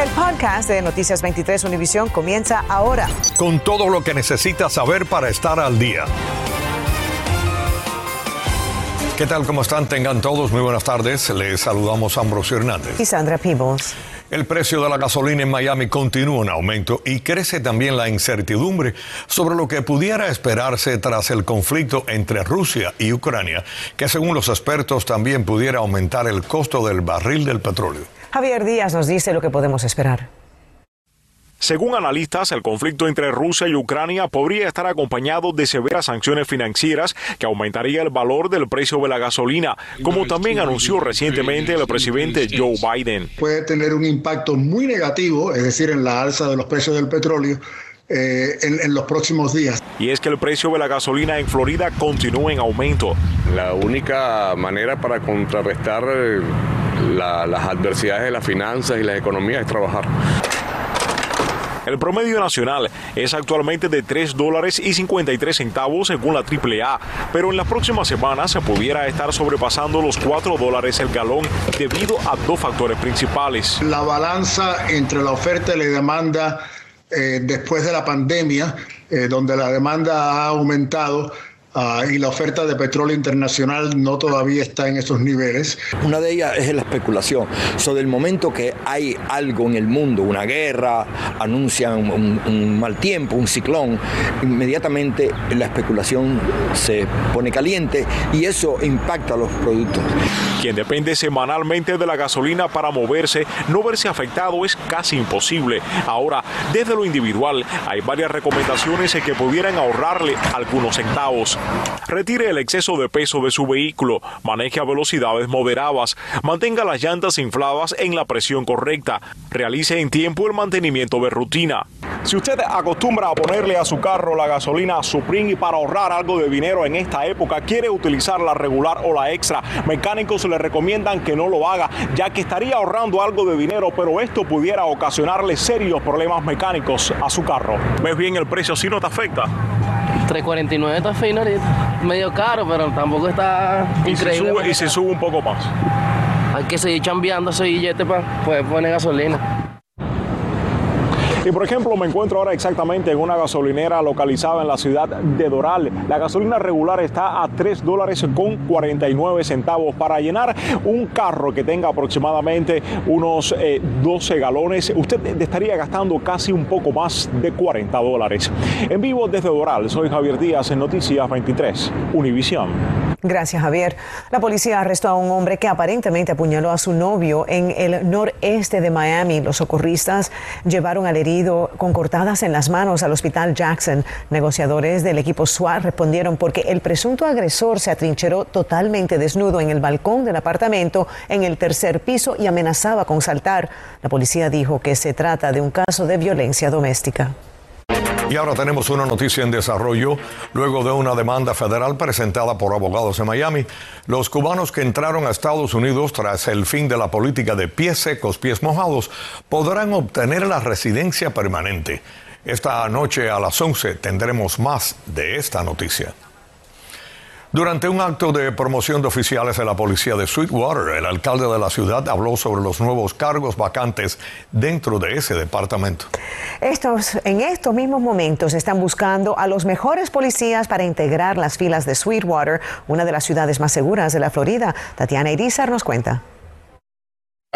El podcast de Noticias 23 Univisión comienza ahora. Con todo lo que necesitas saber para estar al día. ¿Qué tal? ¿Cómo están? Tengan todos muy buenas tardes. Les saludamos Ambrosio Hernández. Y Sandra Peebles. El precio de la gasolina en Miami continúa en aumento y crece también la incertidumbre sobre lo que pudiera esperarse tras el conflicto entre Rusia y Ucrania, que según los expertos también pudiera aumentar el costo del barril del petróleo. Javier Díaz nos dice lo que podemos esperar. Según analistas, el conflicto entre Rusia y Ucrania podría estar acompañado de severas sanciones financieras que aumentaría el valor del precio de la gasolina, como también anunció recientemente el presidente Joe Biden. Puede tener un impacto muy negativo, es decir, en la alza de los precios del petróleo. Eh, en, los próximos días. Y es que el precio de la gasolina en Florida continúa en aumento. La única manera para contrarrestar las adversidades de las finanzas y las economías es trabajar. El promedio nacional es actualmente de 3 dólares y 53 centavos según la AAA, pero en las próximas semanas se pudiera estar sobrepasando los 4 dólares el galón debido a dos factores principales. La balanza entre la oferta y la demanda eh, después de la pandemia, eh, donde la demanda ha aumentado, Ah, y la oferta de petróleo internacional no todavía está en esos niveles. Una de ellas es la especulación. Sobre el momento que hay algo en el mundo, una guerra, anuncian un, mal tiempo, un ciclón, inmediatamente la especulación se pone caliente y eso impacta los productos. Quien depende semanalmente de la gasolina para moverse, no verse afectado es casi imposible. Ahora, desde lo individual, hay varias recomendaciones que pudieran ahorrarle algunos centavos. Retire el exceso de peso de su vehículo, maneje a velocidades moderadas, mantenga las llantas infladas en la presión correcta, realice en tiempo el mantenimiento de rutina. Si usted acostumbra a ponerle a su carro la gasolina Supreme y para ahorrar algo de dinero en esta época quiere utilizar la regular o la extra, mecánicos le recomiendan que no lo haga, ya que estaría ahorrando algo de dinero, pero esto pudiera ocasionarle serios problemas mecánicos a su carro. ¿Ves bien el precio? ¿Si no te afecta? 349 está fino ahorita. Medio caro, pero tampoco está increíble. y se sube un poco más. Hay que seguir chambeando ese billete para poder poner gasolina. Y por ejemplo, me encuentro ahora exactamente en una gasolinera localizada en la ciudad de Doral. La gasolina regular está a 3 dólares con 49 centavos. Para llenar un carro que tenga aproximadamente unos 12 eh, galones, usted estaría gastando casi un poco más de 40 dólares. En vivo desde Doral, soy Javier Díaz en Noticias 23, Univisión. Gracias, Javier. La policía arrestó a un hombre que aparentemente apuñaló a su novio en el noreste de Miami. Los socorristas llevaron al herido con cortadas en las manos al hospital Jackson. Negociadores del equipo SWAT respondieron porque el presunto agresor se atrincheró totalmente desnudo en el balcón del apartamento en el tercer piso y amenazaba con saltar. La policía dijo que se trata de un caso de violencia doméstica. Y ahora tenemos una noticia en desarrollo. Luego de una demanda federal presentada por abogados en Miami, los cubanos que entraron a Estados Unidos tras el fin de la política de pies secos, pies mojados, podrán obtener la residencia permanente. Esta noche a las 11 tendremos más de esta noticia. Durante un acto de promoción de oficiales de la policía de Sweetwater, el alcalde de la ciudad habló sobre los nuevos cargos vacantes dentro de ese departamento. Estos, en estos mismos momentos están buscando a los mejores policías para integrar las filas de Sweetwater, una de las ciudades más seguras de la Florida. Tatiana Irizar nos cuenta.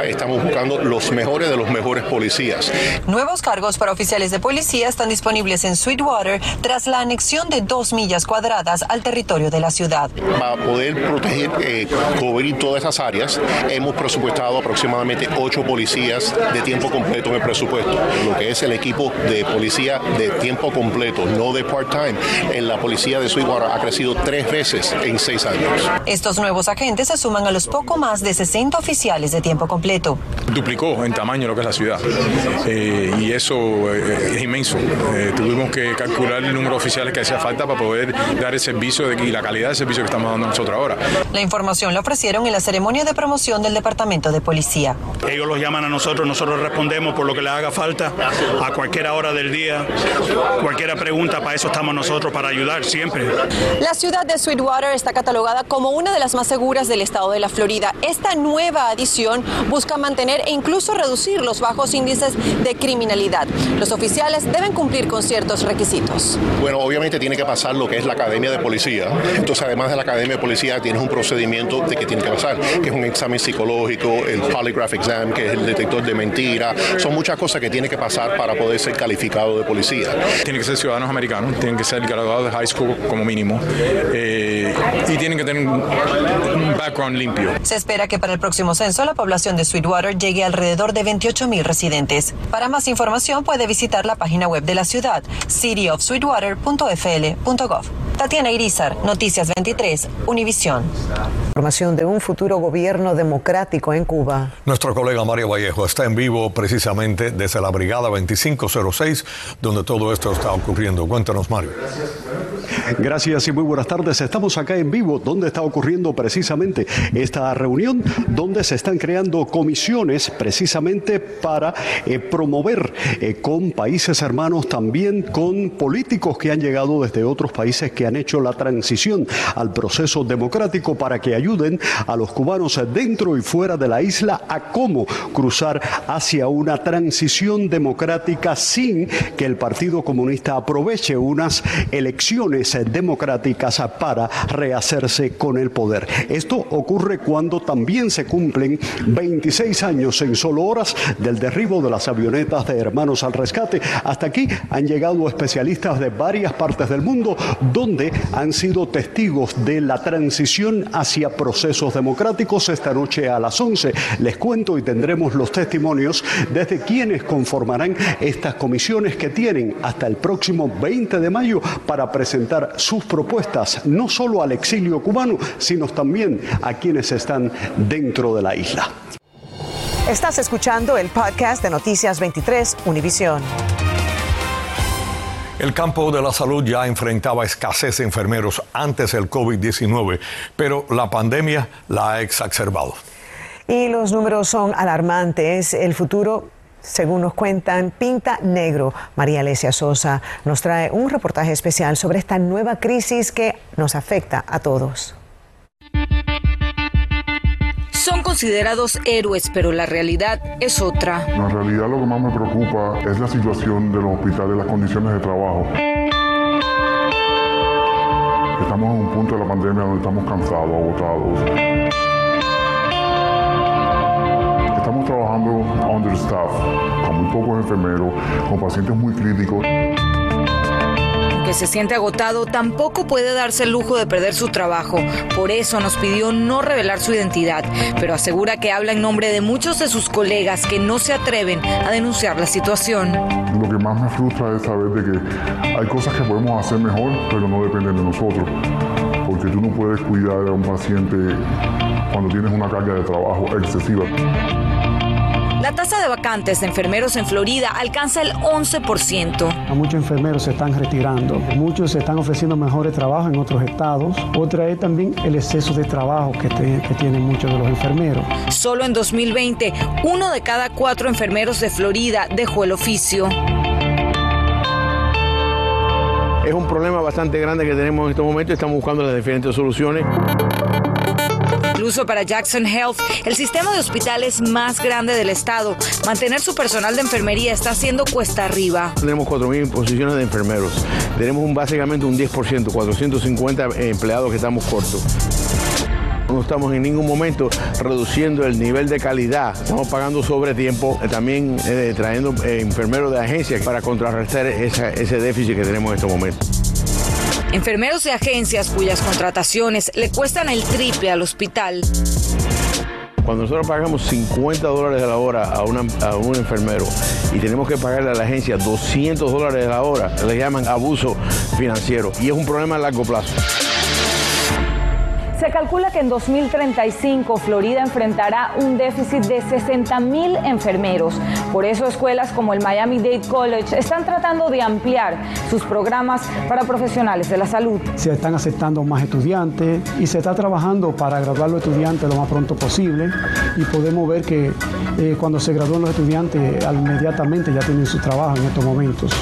Estamos buscando los mejores de los mejores policías. Nuevos cargos para oficiales de policía están disponibles en Sweetwater tras la anexión de dos millas cuadradas al territorio de la ciudad. Para poder proteger, eh, cubrir todas esas áreas, hemos presupuestado aproximadamente ocho policías de tiempo completo en el presupuesto, lo que es el equipo de policía de tiempo completo, no de part-time. En la policía de Sweetwater ha crecido tres veces en seis años. Estos nuevos agentes se suman a los poco más de 60 oficiales de tiempo completo Duplicó en tamaño lo que es la ciudad eh, y eso eh, es inmenso. Eh, tuvimos que calcular el número de oficiales que hacía falta para poder dar el servicio y la calidad del servicio que estamos dando nosotros ahora. La información la ofrecieron en la ceremonia de promoción del Departamento de Policía. Ellos los llaman a nosotros, nosotros respondemos por lo que les haga falta a cualquier hora del día, cualquier pregunta, para eso estamos nosotros, para ayudar siempre. La ciudad de Sweetwater está catalogada como una de las más seguras del estado de la Florida. Esta nueva adición busca mantener e incluso reducir los bajos índices de criminalidad. Los oficiales deben cumplir con ciertos requisitos. Bueno, obviamente tiene que pasar lo que es la academia de policía. Entonces, además de la academia de policía, tienes un procedimiento de que tiene que pasar, que es un examen psicológico, el polygraph exam, que es el detector de mentira. Son muchas cosas que tiene que pasar para poder ser calificado de policía. Tienen que ser ciudadanos americanos, tienen que ser graduados de high school como mínimo eh, y tienen que tener un background limpio. Se espera que para el próximo censo la población de Sweetwater llegue alrededor de 28 mil residentes. Para más información puede visitar la página web de la ciudad, cityofsweetwater.fl.gov. Tatiana Irizar, Noticias 23, Univisión. Información de un futuro gobierno democrático en Cuba. Nuestro colega Mario Vallejo está en vivo precisamente desde la Brigada 2506, donde todo esto está ocurriendo. Cuéntanos, Mario. Gracias y muy buenas tardes. Estamos acá en vivo, donde está ocurriendo precisamente esta reunión, donde se están creando comisiones precisamente para eh, promover eh, con países hermanos, también con políticos que han llegado desde otros países que han hecho la transición al proceso democrático para que ayuden a los cubanos dentro y fuera de la isla a cómo cruzar hacia una transición democrática sin que el Partido Comunista aproveche unas elecciones democráticas para rehacerse con el poder. Esto ocurre cuando también se cumplen 26 años en solo horas del derribo de las avionetas de Hermanos al Rescate. Hasta aquí han llegado especialistas de varias partes del mundo donde han sido testigos de la transición hacia procesos democráticos. Esta noche a las 11 les cuento y tendremos los testimonios desde quienes conformarán estas comisiones que tienen hasta el próximo 20 de mayo para presentar sus propuestas, no solo al exilio cubano, sino también a quienes están dentro de la isla. Estás escuchando el podcast de Noticias 23 Univisión. El campo de la salud ya enfrentaba escasez de enfermeros antes del COVID-19, pero la pandemia la ha exacerbado. Y los números son alarmantes. El futuro según nos cuentan, pinta negro. María Alesia Sosa nos trae un reportaje especial sobre esta nueva crisis que nos afecta a todos. Son considerados héroes, pero la realidad es otra. La realidad lo que más me preocupa es la situación de los hospitales, las condiciones de trabajo. Estamos en un punto de la pandemia donde estamos cansados, agotados. Trabajando understaff, con muy pocos enfermeros, con pacientes muy críticos que se siente agotado tampoco puede darse el lujo de perder su trabajo. Por eso nos pidió no revelar su identidad, pero asegura que habla en nombre de muchos de sus colegas que no se atreven a denunciar la situación. Lo que más me frustra es saber de que hay cosas que podemos hacer mejor, pero no dependen de nosotros. Porque tú no puedes cuidar a un paciente cuando tienes una carga de trabajo excesiva. La tasa de vacantes de enfermeros en Florida alcanza el 11%. muchos enfermeros se están retirando, muchos se están ofreciendo mejores trabajos en otros estados. Otra es también el exceso de trabajo que, que tienen muchos de los enfermeros. Solo en 2020, uno de cada cuatro enfermeros de Florida dejó el oficio. Es un problema bastante grande que tenemos en estos momentos y estamos buscando las diferentes soluciones. Incluso para Jackson Health, el sistema de hospitales más grande del estado, mantener su personal de enfermería está haciendo cuesta arriba. Tenemos 4.000 posiciones de enfermeros. Tenemos un, básicamente un 10%, 450 empleados que estamos cortos. No estamos en ningún momento reduciendo el nivel de calidad. Estamos pagando sobre tiempo, eh, también eh, trayendo eh, enfermeros de agencia para contrarrestar ese déficit que tenemos en estos momentos. Enfermeros de agencias cuyas contrataciones le cuestan el triple al hospital. Cuando nosotros pagamos 50 dólares a la hora a, un enfermero y tenemos que pagarle a la agencia 200 dólares a la hora, le llaman abuso financiero y es un problema a largo plazo. Se calcula que en 2035 Florida enfrentará un déficit de 60 mil enfermeros. Por eso escuelas como el Miami Dade College están tratando de ampliar sus programas para profesionales de la salud. Se están aceptando más estudiantes y se está trabajando para graduar los estudiantes lo más pronto posible y podemos ver que eh, cuando se gradúan los estudiantes inmediatamente ya tienen su trabajo en estos momentos.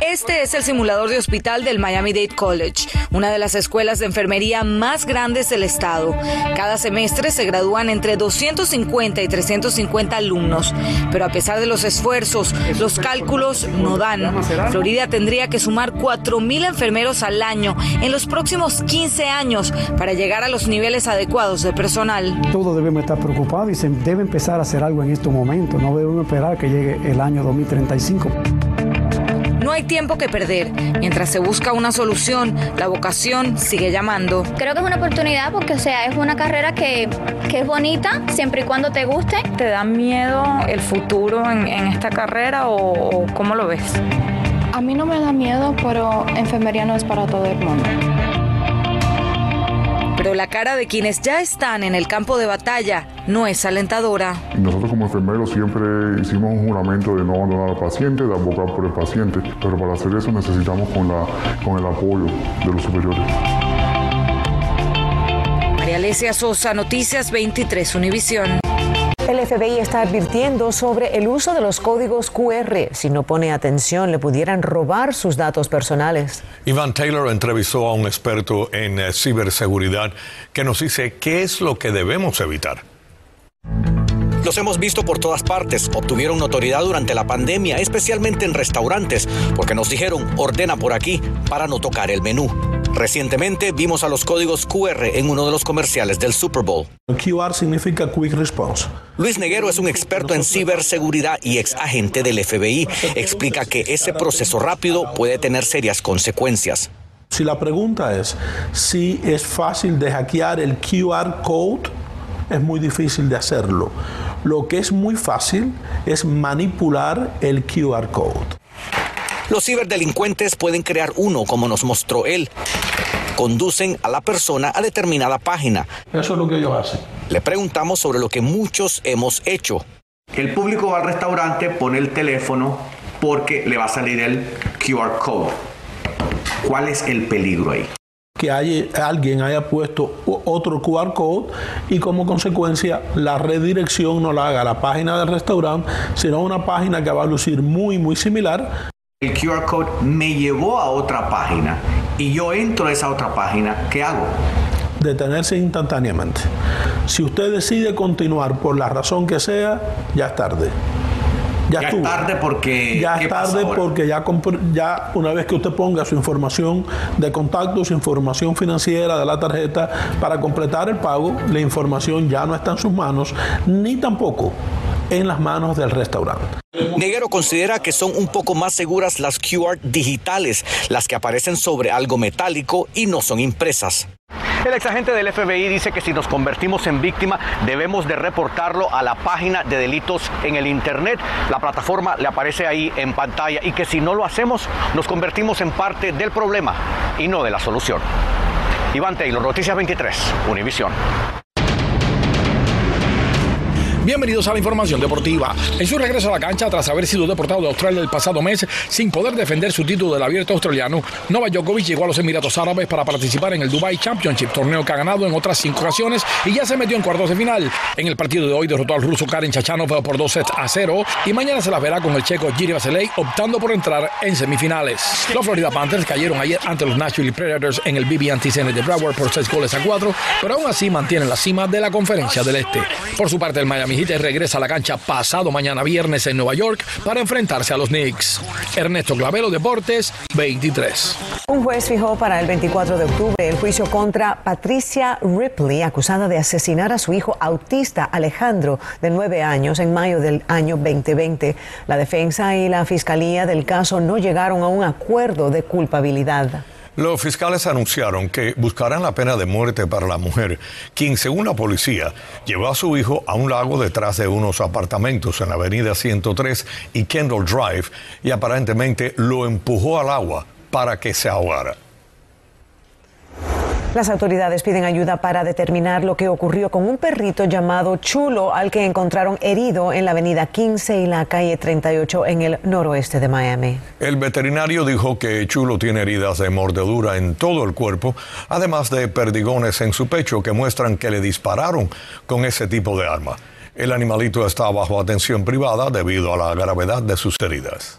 Este es el simulador de hospital del Miami Dade College, una de las las escuelas de enfermería más grandes del estado. Cada semestre se gradúan entre 250 y 350 alumnos, pero a pesar de los esfuerzos, los cálculos no dan. Florida tendría que sumar 4.000 enfermeros al año en los próximos 15 años para llegar a los niveles adecuados de personal. Todos debemos estar preocupados y se debe empezar a hacer algo en estos momentos. No debemos esperar que llegue el año 2035. No hay tiempo que perder. Mientras se busca una solución, la vocación sigue llamando. Creo que es una oportunidad porque, o sea, es una carrera que, que es bonita siempre y cuando te guste. ¿Te da miedo el futuro en, en esta carrera o, o cómo lo ves? A mí no me da miedo, pero enfermería no es para todo el mundo. Pero la cara de quienes ya están en el campo de batalla no es alentadora. Nosotros como enfermeros siempre hicimos un juramento de no abandonar al paciente, de abogar por el paciente, pero para hacer eso necesitamos con, la, con el apoyo de los superiores. María Alesia Sosa, Noticias 23 Univisión. El FBI está advirtiendo sobre el uso de los códigos QR. Si no pone atención, le pudieran robar sus datos personales. Ivan Taylor entrevistó a un experto en eh, ciberseguridad que nos dice qué es lo que debemos evitar. Los hemos visto por todas partes. Obtuvieron notoriedad durante la pandemia, especialmente en restaurantes, porque nos dijeron ordena por aquí para no tocar el menú. Recientemente vimos a los códigos QR en uno de los comerciales del Super Bowl. QR significa Quick Response. Luis Neguero es un experto en ciberseguridad y ex agente del FBI. Explica que ese proceso rápido puede tener serias consecuencias. Si la pregunta es si es fácil de hackear el QR code, es muy difícil de hacerlo. Lo que es muy fácil es manipular el QR code. Los ciberdelincuentes pueden crear uno, como nos mostró él. Conducen a la persona a determinada página. Eso es lo que ellos hacen. Le preguntamos sobre lo que muchos hemos hecho. El público va al restaurante, pone el teléfono porque le va a salir el QR code. ¿Cuál es el peligro ahí? que hay, alguien haya puesto otro QR code y como consecuencia la redirección no la haga a la página del restaurante, sino a una página que va a lucir muy, muy similar. El QR code me llevó a otra página y yo entro a esa otra página, ¿qué hago? Detenerse instantáneamente. Si usted decide continuar por la razón que sea, ya es tarde. Ya, es tarde porque ya es tarde porque ya, ya una vez que usted ponga su información de contacto, su información financiera de la tarjeta para completar el pago, la información ya no está en sus manos ni tampoco en las manos del restaurante. Neguero considera que son un poco más seguras las QR digitales, las que aparecen sobre algo metálico y no son impresas. El exagente del FBI dice que si nos convertimos en víctima debemos de reportarlo a la página de delitos en el Internet. La plataforma le aparece ahí en pantalla y que si no lo hacemos nos convertimos en parte del problema y no de la solución. Iván Taylor, Noticias 23, Univisión. Bienvenidos a la información deportiva. En su regreso a la cancha, tras haber sido deportado de Australia el pasado mes sin poder defender su título del abierto australiano, Novak Djokovic llegó a los Emiratos Árabes para participar en el Dubai Championship, torneo que ha ganado en otras cinco ocasiones y ya se metió en cuartos de final. En el partido de hoy derrotó al ruso Karen Chachanov por dos sets a cero y mañana se las verá con el checo Giri Vasilei optando por entrar en semifinales. Los Florida Panthers cayeron ayer ante los Nashville Predators en el BB&T Center de Broward por seis goles a cuatro, pero aún así mantienen la cima de la conferencia del Este. Por su parte, el Miami Heat regresa a la cancha pasado mañana viernes en Nueva York para enfrentarse a los Knicks. Ernesto Clavelo, Deportes 23. Un juez fijó para el 24 de octubre el juicio contra Patricia Ripley, acusada de asesinar a su hijo autista Alejandro, de nueve años, en mayo del año 2020. La defensa y la fiscalía del caso no llegaron a un acuerdo de culpabilidad. Los fiscales anunciaron que buscarán la pena de muerte para la mujer, quien según la policía llevó a su hijo a un lago detrás de unos apartamentos en la avenida 103 y Kendall Drive y aparentemente lo empujó al agua para que se ahogara. Las autoridades piden ayuda para determinar lo que ocurrió con un perrito llamado Chulo, al que encontraron herido en la avenida 15 y la calle 38 en el noroeste de Miami. El veterinario dijo que Chulo tiene heridas de mordedura en todo el cuerpo, además de perdigones en su pecho que muestran que le dispararon con ese tipo de arma. El animalito está bajo atención privada debido a la gravedad de sus heridas.